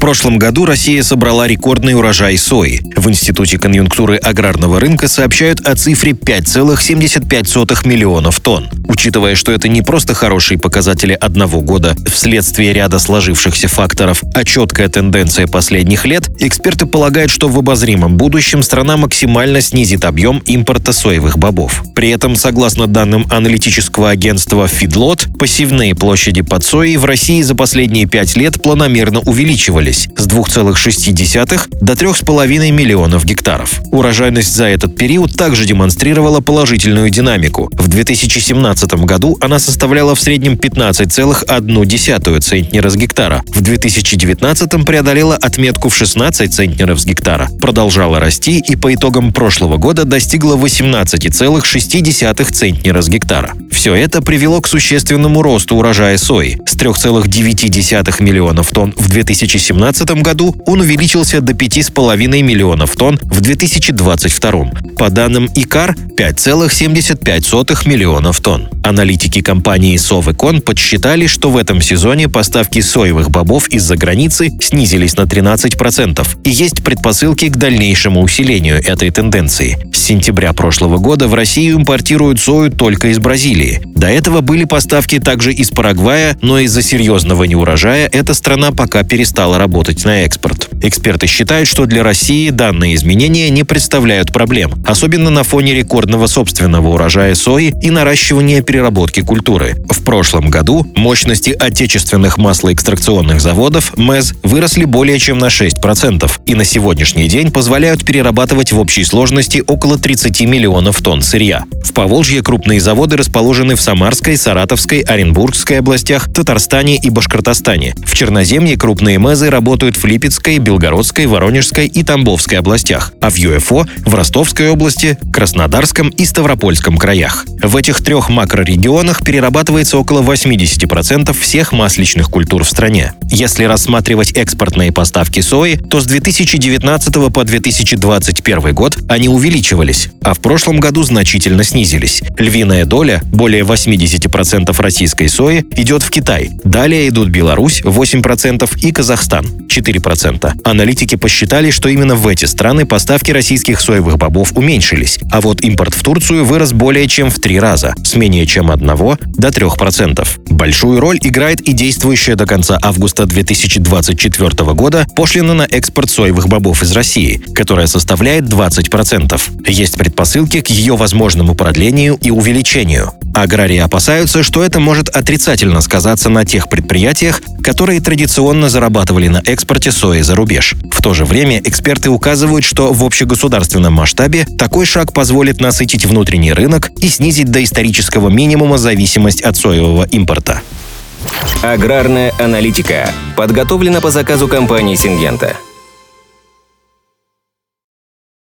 Прошлом году Россия собрала рекордный урожай сои. В Институте конъюнктуры аграрного рынка сообщают о цифре 5,75 миллионов тонн. Учитывая, что это не просто хорошие показатели одного года вследствие ряда сложившихся факторов, а четкая тенденция последних лет, эксперты полагают, что в обозримом будущем страна максимально снизит объем импорта соевых бобов. При этом, согласно данным аналитического агентства Feedlot, посевные площади под соей в России за последние пять лет планомерно увеличивались с 2,6 до 3,5 миллионов гектаров. Урожайность за этот период также демонстрировала положительную динамику. В 2017 2017 году она составляла в среднем 15,1 центнера с гектара. В 2019 преодолела отметку в 16 центнеров с гектара, продолжала расти и по итогам прошлого года достигла 18,6 центнера с гектара. Все это привело к существенному росту урожая сои. С 3,9 миллионов тонн в 2017 году он увеличился до 5,5 миллионов тонн в 2022. По данным ИКАР, 5,75 миллионов тонн. Аналитики компании Совекон подсчитали, что в этом сезоне поставки соевых бобов из-за границы снизились на 13%, и есть предпосылки к дальнейшему усилению этой тенденции. С сентября прошлого года в Россию импортируют сою только из Бразилии. До этого были поставки также из Парагвая, но из-за серьезного неурожая эта страна пока перестала работать на экспорт. Эксперты считают, что для России данные изменения не представляют проблем, особенно на фоне рекордного собственного урожая сои и наращивания переработки культуры. В прошлом году мощности отечественных маслоэкстракционных заводов МЭЗ выросли более чем на 6% и на сегодняшний день позволяют перерабатывать в общей сложности около 30 миллионов тонн сырья. В Поволжье крупные заводы расположены в Самарской, Саратовской, Оренбургской областях, Татарстане и Башкортостане. В Черноземье крупные МЭЗы работают в Липецкой, Белгородской, Воронежской и Тамбовской областях, а в ЮФО в Ростовской области, Краснодарском и Ставропольском краях. В этих трех макрорегионах перерабатывается около 80% всех масличных культур в стране. Если рассматривать экспортные поставки сои, то с 2019 по 2021 год они увеличивались, а в прошлом году значительно снизились. Львиная доля, более 80% российской сои, идет в Китай. Далее идут Беларусь 8% и Казахстан 4%. Аналитики посчитали, что именно в эти страны поставки российских соевых бобов уменьшились, а вот импорт в Турцию вырос более чем в три раза, с менее чем 1 до 3%. Большую роль играет и действующая до конца августа 2024 года пошлина на экспорт соевых бобов из России, которая составляет 20%. Есть предпосылки к ее возможному продлению и увеличению. Аграрии опасаются, что это может отрицательно сказаться на тех предприятиях, которые традиционно зарабатывали на экспорте сои за рубеж. В то же время эксперты указывают, что в общегосударственном масштабе такой шаг позволит насытить внутренний рынок и снизить до исторического минимума зависимость от соевого импорта. Аграрная аналитика подготовлена по заказу компании «Сингента».